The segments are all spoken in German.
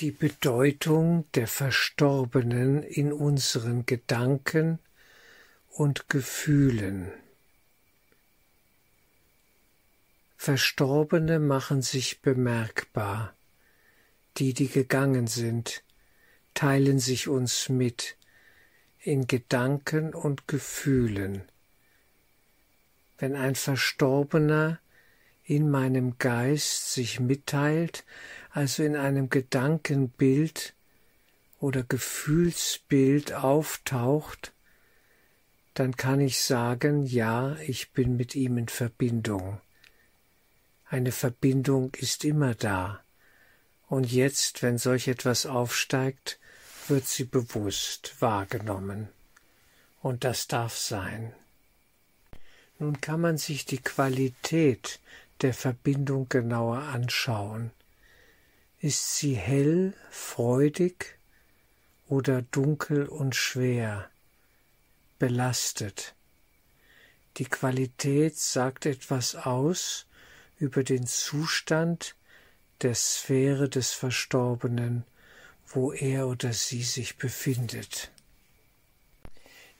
die Bedeutung der Verstorbenen in unseren Gedanken und Gefühlen. Verstorbene machen sich bemerkbar. Die, die gegangen sind, teilen sich uns mit in Gedanken und Gefühlen. Wenn ein Verstorbener in meinem Geist sich mitteilt, also in einem Gedankenbild oder Gefühlsbild auftaucht, dann kann ich sagen, ja, ich bin mit ihm in Verbindung. Eine Verbindung ist immer da. Und jetzt, wenn solch etwas aufsteigt, wird sie bewusst wahrgenommen. Und das darf sein. Nun kann man sich die Qualität der Verbindung genauer anschauen. Ist sie hell, freudig oder dunkel und schwer, belastet? Die Qualität sagt etwas aus über den Zustand der Sphäre des Verstorbenen, wo er oder sie sich befindet.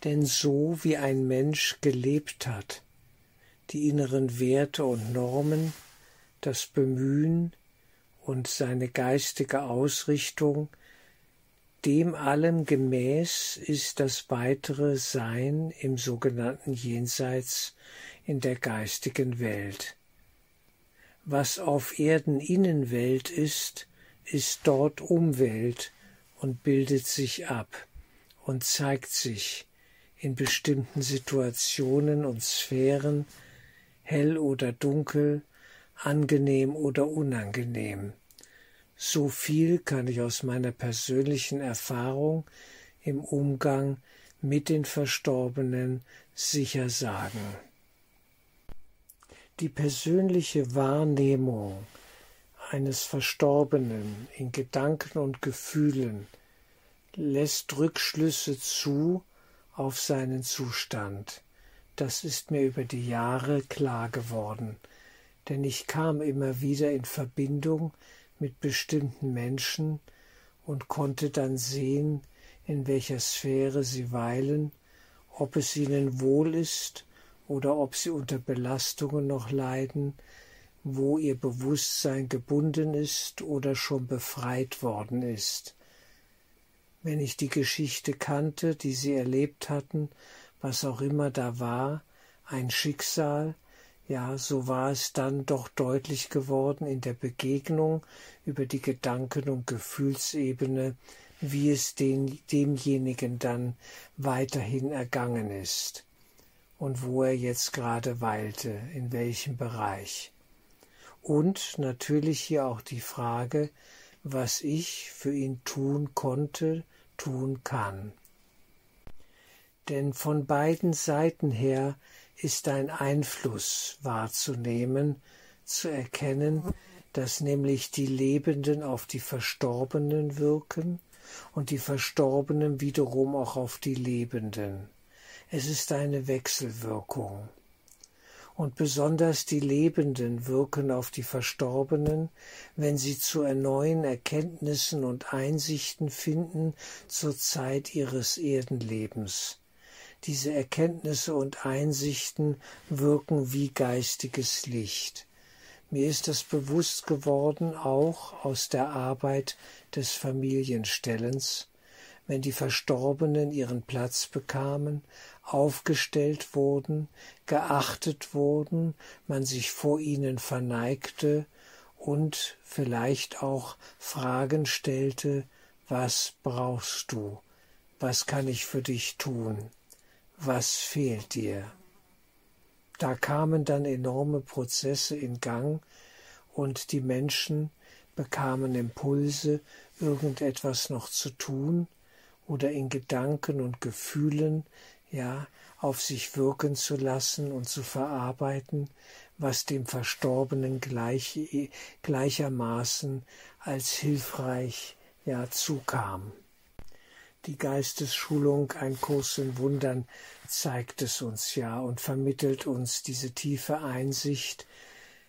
Denn so wie ein Mensch gelebt hat, die inneren Werte und Normen, das Bemühen und seine geistige Ausrichtung, dem allem gemäß ist das weitere Sein im sogenannten Jenseits in der geistigen Welt. Was auf Erden Innenwelt ist, ist dort Umwelt und bildet sich ab und zeigt sich in bestimmten Situationen und Sphären hell oder dunkel, angenehm oder unangenehm. So viel kann ich aus meiner persönlichen Erfahrung im Umgang mit den Verstorbenen sicher sagen. Die persönliche Wahrnehmung eines Verstorbenen in Gedanken und Gefühlen lässt Rückschlüsse zu auf seinen Zustand das ist mir über die Jahre klar geworden, denn ich kam immer wieder in Verbindung mit bestimmten Menschen und konnte dann sehen, in welcher Sphäre sie weilen, ob es ihnen wohl ist oder ob sie unter Belastungen noch leiden, wo ihr Bewusstsein gebunden ist oder schon befreit worden ist. Wenn ich die Geschichte kannte, die sie erlebt hatten, was auch immer da war, ein Schicksal, ja, so war es dann doch deutlich geworden in der Begegnung über die Gedanken- und Gefühlsebene, wie es den, demjenigen dann weiterhin ergangen ist und wo er jetzt gerade weilte, in welchem Bereich. Und natürlich hier auch die Frage, was ich für ihn tun konnte, tun kann denn von beiden Seiten her ist ein Einfluss wahrzunehmen, zu erkennen, dass nämlich die Lebenden auf die Verstorbenen wirken und die Verstorbenen wiederum auch auf die Lebenden. Es ist eine Wechselwirkung. Und besonders die Lebenden wirken auf die Verstorbenen, wenn sie zu neuen Erkenntnissen und Einsichten finden zur Zeit ihres Erdenlebens diese Erkenntnisse und Einsichten wirken wie geistiges Licht. Mir ist das bewusst geworden auch aus der Arbeit des Familienstellens, wenn die Verstorbenen ihren Platz bekamen, aufgestellt wurden, geachtet wurden, man sich vor ihnen verneigte und vielleicht auch Fragen stellte, was brauchst du, was kann ich für dich tun? Was fehlt dir? Da kamen dann enorme Prozesse in Gang und die Menschen bekamen Impulse, irgendetwas noch zu tun oder in Gedanken und Gefühlen, ja, auf sich wirken zu lassen und zu verarbeiten, was dem Verstorbenen gleich, gleichermaßen als hilfreich ja zukam. Die Geistesschulung, ein Kurs in Wundern, zeigt es uns ja und vermittelt uns diese tiefe Einsicht,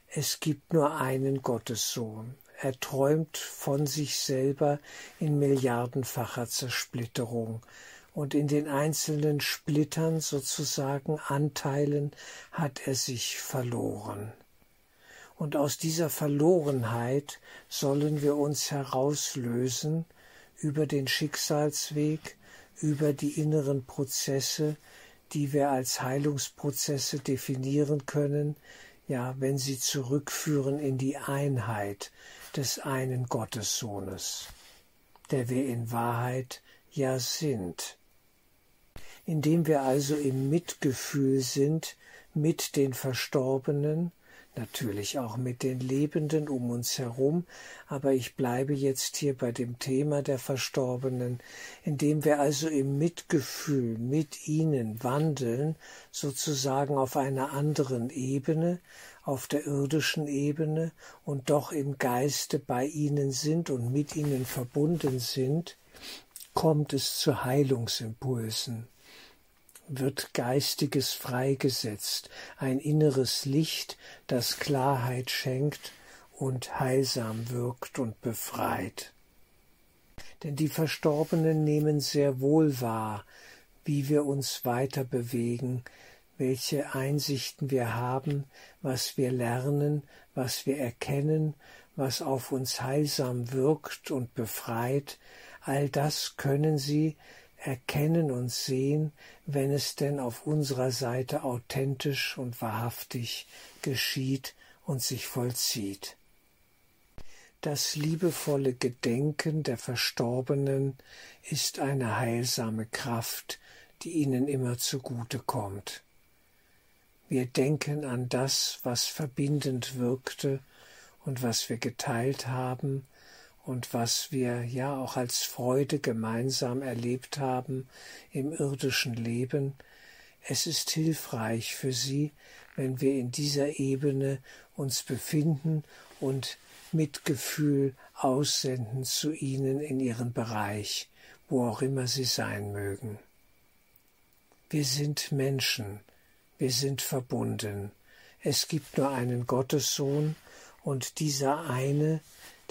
es gibt nur einen Gottessohn. Er träumt von sich selber in milliardenfacher Zersplitterung. Und in den einzelnen Splittern sozusagen Anteilen hat er sich verloren. Und aus dieser Verlorenheit sollen wir uns herauslösen über den Schicksalsweg, über die inneren Prozesse, die wir als Heilungsprozesse definieren können, ja, wenn sie zurückführen in die Einheit des einen Gottessohnes, der wir in Wahrheit ja sind. Indem wir also im Mitgefühl sind mit den Verstorbenen, natürlich auch mit den Lebenden um uns herum, aber ich bleibe jetzt hier bei dem Thema der Verstorbenen, indem wir also im Mitgefühl mit ihnen wandeln, sozusagen auf einer anderen Ebene, auf der irdischen Ebene und doch im Geiste bei ihnen sind und mit ihnen verbunden sind, kommt es zu Heilungsimpulsen wird Geistiges freigesetzt, ein inneres Licht, das Klarheit schenkt und heilsam wirkt und befreit. Denn die Verstorbenen nehmen sehr wohl wahr, wie wir uns weiter bewegen, welche Einsichten wir haben, was wir lernen, was wir erkennen, was auf uns heilsam wirkt und befreit, all das können sie, erkennen und sehen, wenn es denn auf unserer Seite authentisch und wahrhaftig geschieht und sich vollzieht. Das liebevolle Gedenken der Verstorbenen ist eine heilsame Kraft, die ihnen immer zugute kommt. Wir denken an das, was verbindend wirkte und was wir geteilt haben, und was wir ja auch als Freude gemeinsam erlebt haben im irdischen Leben, es ist hilfreich für sie, wenn wir in dieser Ebene uns befinden und Mitgefühl aussenden zu ihnen in ihren Bereich, wo auch immer sie sein mögen. Wir sind Menschen, wir sind verbunden. Es gibt nur einen Gottessohn, und dieser eine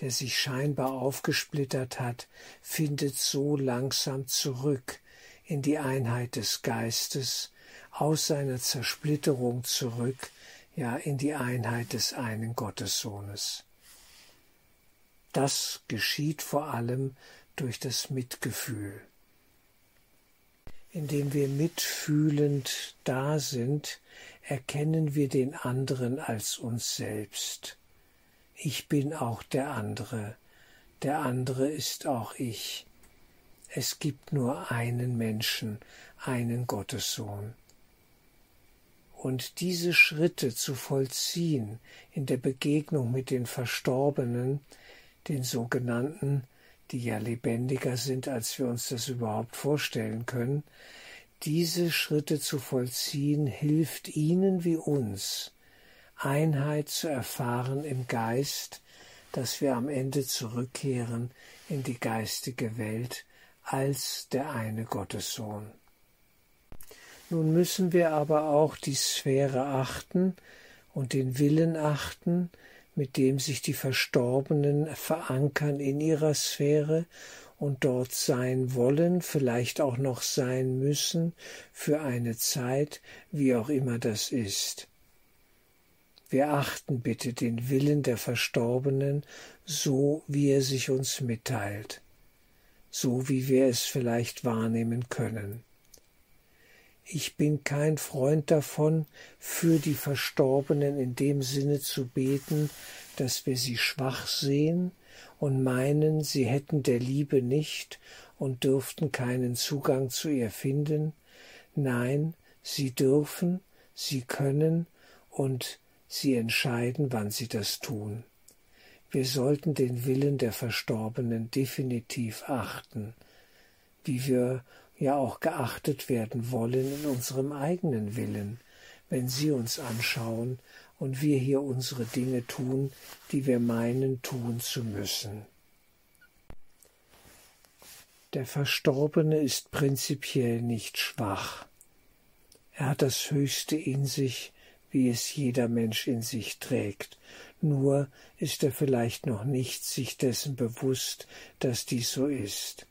der sich scheinbar aufgesplittert hat, findet so langsam zurück in die Einheit des Geistes, aus seiner Zersplitterung zurück, ja in die Einheit des einen Gottessohnes. Das geschieht vor allem durch das Mitgefühl. Indem wir mitfühlend da sind, erkennen wir den anderen als uns selbst ich bin auch der andere, der andere ist auch ich. Es gibt nur einen Menschen, einen Gottessohn. Und diese Schritte zu vollziehen in der Begegnung mit den Verstorbenen, den sogenannten, die ja lebendiger sind, als wir uns das überhaupt vorstellen können, diese Schritte zu vollziehen hilft ihnen wie uns, Einheit zu erfahren im Geist, dass wir am Ende zurückkehren in die geistige Welt als der eine Gottessohn. Nun müssen wir aber auch die Sphäre achten und den Willen achten, mit dem sich die Verstorbenen verankern in ihrer Sphäre und dort sein wollen, vielleicht auch noch sein müssen, für eine Zeit, wie auch immer das ist. Wir achten bitte den Willen der Verstorbenen, so wie er sich uns mitteilt, so wie wir es vielleicht wahrnehmen können. Ich bin kein Freund davon, für die Verstorbenen in dem Sinne zu beten, dass wir sie schwach sehen und meinen, sie hätten der Liebe nicht und dürften keinen Zugang zu ihr finden. Nein, sie dürfen, sie können und Sie entscheiden, wann sie das tun. Wir sollten den Willen der Verstorbenen definitiv achten, wie wir ja auch geachtet werden wollen in unserem eigenen Willen, wenn sie uns anschauen und wir hier unsere Dinge tun, die wir meinen tun zu müssen. Der Verstorbene ist prinzipiell nicht schwach. Er hat das Höchste in sich, wie es jeder Mensch in sich trägt, nur ist er vielleicht noch nicht sich dessen bewusst, dass dies so ist.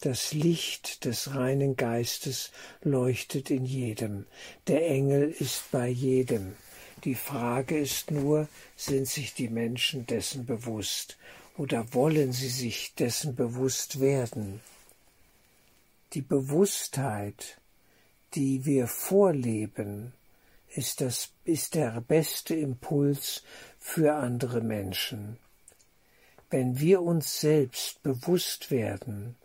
Das Licht des reinen Geistes leuchtet in jedem, der Engel ist bei jedem. Die Frage ist nur, sind sich die Menschen dessen bewusst oder wollen sie sich dessen bewusst werden? Die Bewusstheit, die wir vorleben, ist, das, ist der beste Impuls für andere Menschen. Wenn wir uns selbst bewusst werden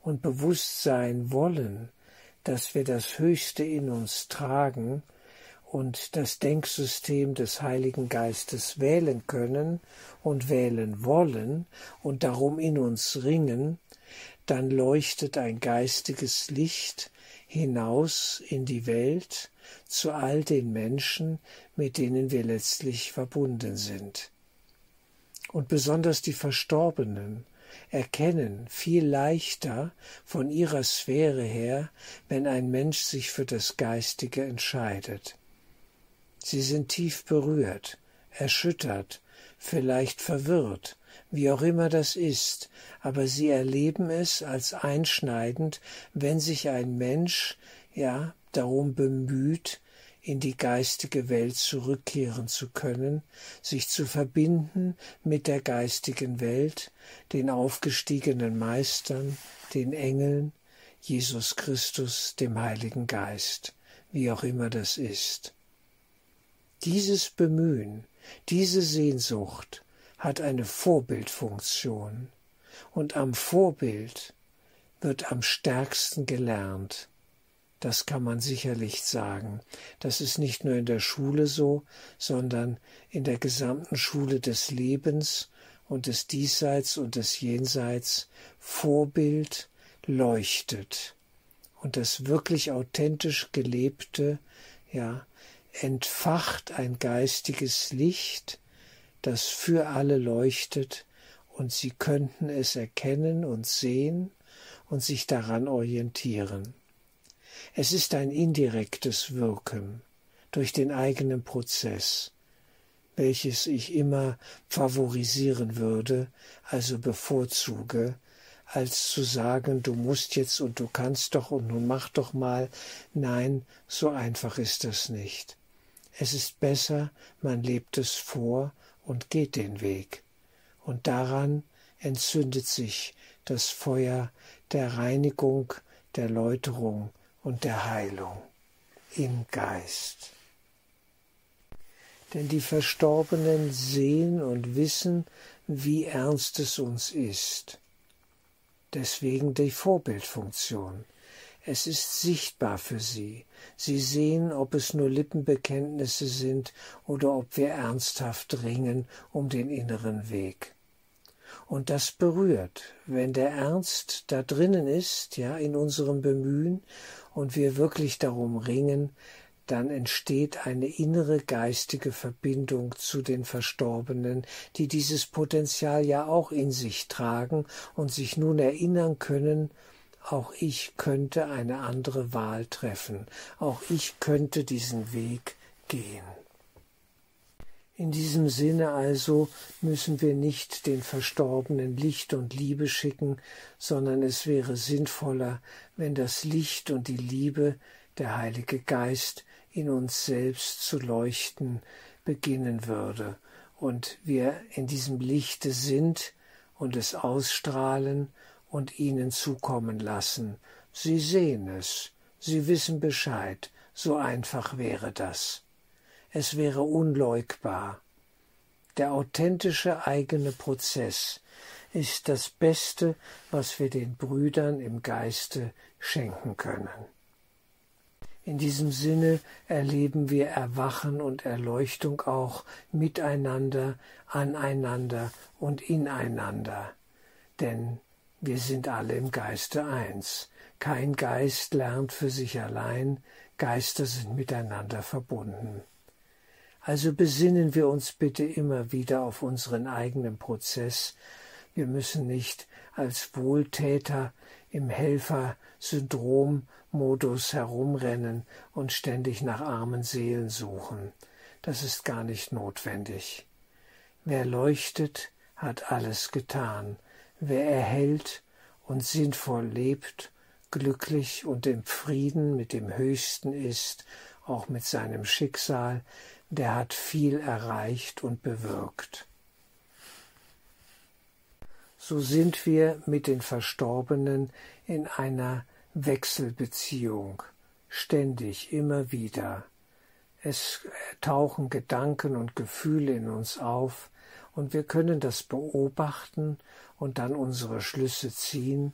und bewusst sein wollen, dass wir das Höchste in uns tragen und das Denksystem des Heiligen Geistes wählen können und wählen wollen und darum in uns ringen, dann leuchtet ein geistiges Licht hinaus in die Welt zu all den Menschen, mit denen wir letztlich verbunden sind. Und besonders die Verstorbenen erkennen viel leichter von ihrer Sphäre her, wenn ein Mensch sich für das Geistige entscheidet. Sie sind tief berührt, erschüttert, vielleicht verwirrt, wie auch immer das ist, aber sie erleben es als einschneidend, wenn sich ein Mensch, ja, darum bemüht, in die geistige Welt zurückkehren zu können, sich zu verbinden mit der geistigen Welt, den aufgestiegenen Meistern, den Engeln, Jesus Christus, dem Heiligen Geist, wie auch immer das ist. Dieses Bemühen, diese Sehnsucht hat eine Vorbildfunktion, und am Vorbild wird am stärksten gelernt, das kann man sicherlich sagen. Das ist nicht nur in der Schule so, sondern in der gesamten Schule des Lebens und des Diesseits und des Jenseits Vorbild leuchtet. Und das wirklich authentisch gelebte, ja, entfacht ein geistiges Licht, das für alle leuchtet, und sie könnten es erkennen und sehen und sich daran orientieren. Es ist ein indirektes Wirken durch den eigenen Prozess, welches ich immer favorisieren würde, also bevorzuge, als zu sagen, du musst jetzt und du kannst doch und nun mach doch mal. Nein, so einfach ist das nicht. Es ist besser, man lebt es vor und geht den Weg. Und daran entzündet sich das Feuer der Reinigung, der Läuterung und der Heilung im Geist. Denn die Verstorbenen sehen und wissen, wie ernst es uns ist. Deswegen die Vorbildfunktion. Es ist sichtbar für sie. Sie sehen, ob es nur Lippenbekenntnisse sind oder ob wir ernsthaft ringen um den inneren Weg. Und das berührt, wenn der Ernst da drinnen ist, ja, in unserem Bemühen und wir wirklich darum ringen, dann entsteht eine innere geistige Verbindung zu den Verstorbenen, die dieses Potenzial ja auch in sich tragen und sich nun erinnern können, auch ich könnte eine andere Wahl treffen, auch ich könnte diesen Weg gehen. In diesem Sinne also müssen wir nicht den Verstorbenen Licht und Liebe schicken, sondern es wäre sinnvoller, wenn das Licht und die Liebe, der Heilige Geist, in uns selbst zu leuchten beginnen würde und wir in diesem Lichte sind und es ausstrahlen und ihnen zukommen lassen. Sie sehen es, sie wissen Bescheid, so einfach wäre das es wäre unleugbar. Der authentische eigene Prozess ist das Beste, was wir den Brüdern im Geiste schenken können. In diesem Sinne erleben wir Erwachen und Erleuchtung auch miteinander, aneinander und ineinander. Denn wir sind alle im Geiste eins. Kein Geist lernt für sich allein, Geister sind miteinander verbunden. Also besinnen wir uns bitte immer wieder auf unseren eigenen Prozess. Wir müssen nicht als Wohltäter im Helfersyndrom Modus herumrennen und ständig nach armen Seelen suchen. Das ist gar nicht notwendig. Wer leuchtet, hat alles getan. Wer erhält und sinnvoll lebt, glücklich und im Frieden mit dem Höchsten ist, auch mit seinem Schicksal, der hat viel erreicht und bewirkt. So sind wir mit den Verstorbenen in einer Wechselbeziehung, ständig, immer wieder. Es tauchen Gedanken und Gefühle in uns auf, und wir können das beobachten und dann unsere Schlüsse ziehen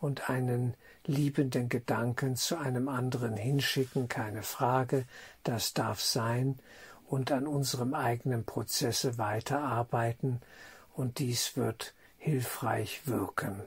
und einen liebenden Gedanken zu einem anderen hinschicken, keine Frage, das darf sein, und an unserem eigenen Prozesse weiterarbeiten, und dies wird hilfreich wirken.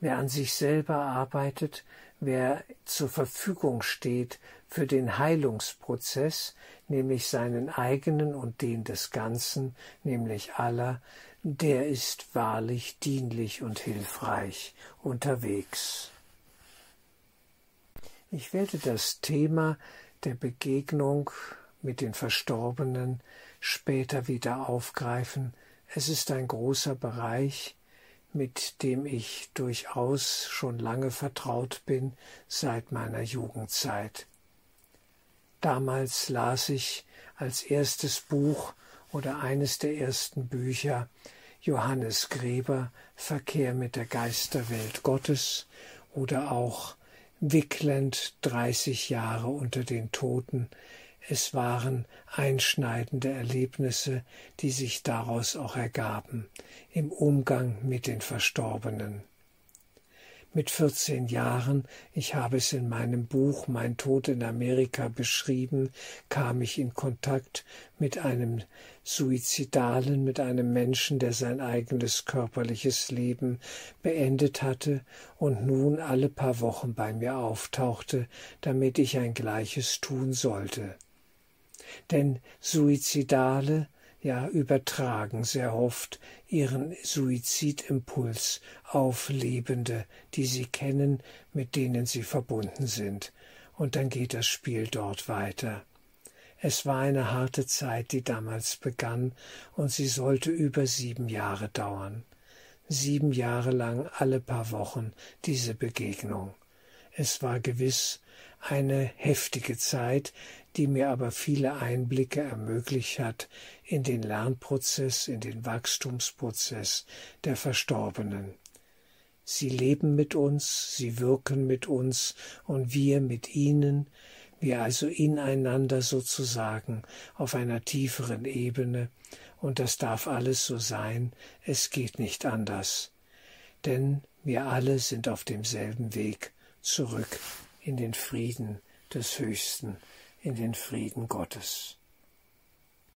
Wer an sich selber arbeitet, wer zur Verfügung steht für den Heilungsprozess, nämlich seinen eigenen und den des Ganzen, nämlich aller, der ist wahrlich dienlich und hilfreich unterwegs. Ich werde das Thema der Begegnung mit den Verstorbenen später wieder aufgreifen. Es ist ein großer Bereich, mit dem ich durchaus schon lange vertraut bin seit meiner Jugendzeit. Damals las ich als erstes Buch oder eines der ersten Bücher Johannes Gräber Verkehr mit der Geisterwelt Gottes oder auch Wickland 30 Jahre unter den Toten. Es waren einschneidende Erlebnisse, die sich daraus auch ergaben im Umgang mit den Verstorbenen. Mit 14 Jahren, ich habe es in meinem Buch Mein Tod in Amerika beschrieben, kam ich in Kontakt mit einem Suizidalen, mit einem Menschen, der sein eigenes körperliches Leben beendet hatte und nun alle paar Wochen bei mir auftauchte, damit ich ein Gleiches tun sollte. Denn Suizidale ja übertragen sehr oft ihren Suizidimpuls auf Lebende, die sie kennen, mit denen sie verbunden sind, und dann geht das Spiel dort weiter. Es war eine harte Zeit, die damals begann, und sie sollte über sieben Jahre dauern. Sieben Jahre lang alle paar Wochen diese Begegnung. Es war gewiss eine heftige Zeit, die mir aber viele Einblicke ermöglicht hat in den Lernprozess, in den Wachstumsprozess der Verstorbenen. Sie leben mit uns, sie wirken mit uns und wir mit ihnen, wir also ineinander sozusagen auf einer tieferen Ebene, und das darf alles so sein, es geht nicht anders. Denn wir alle sind auf demselben Weg zurück in den Frieden des Höchsten, in den Frieden Gottes.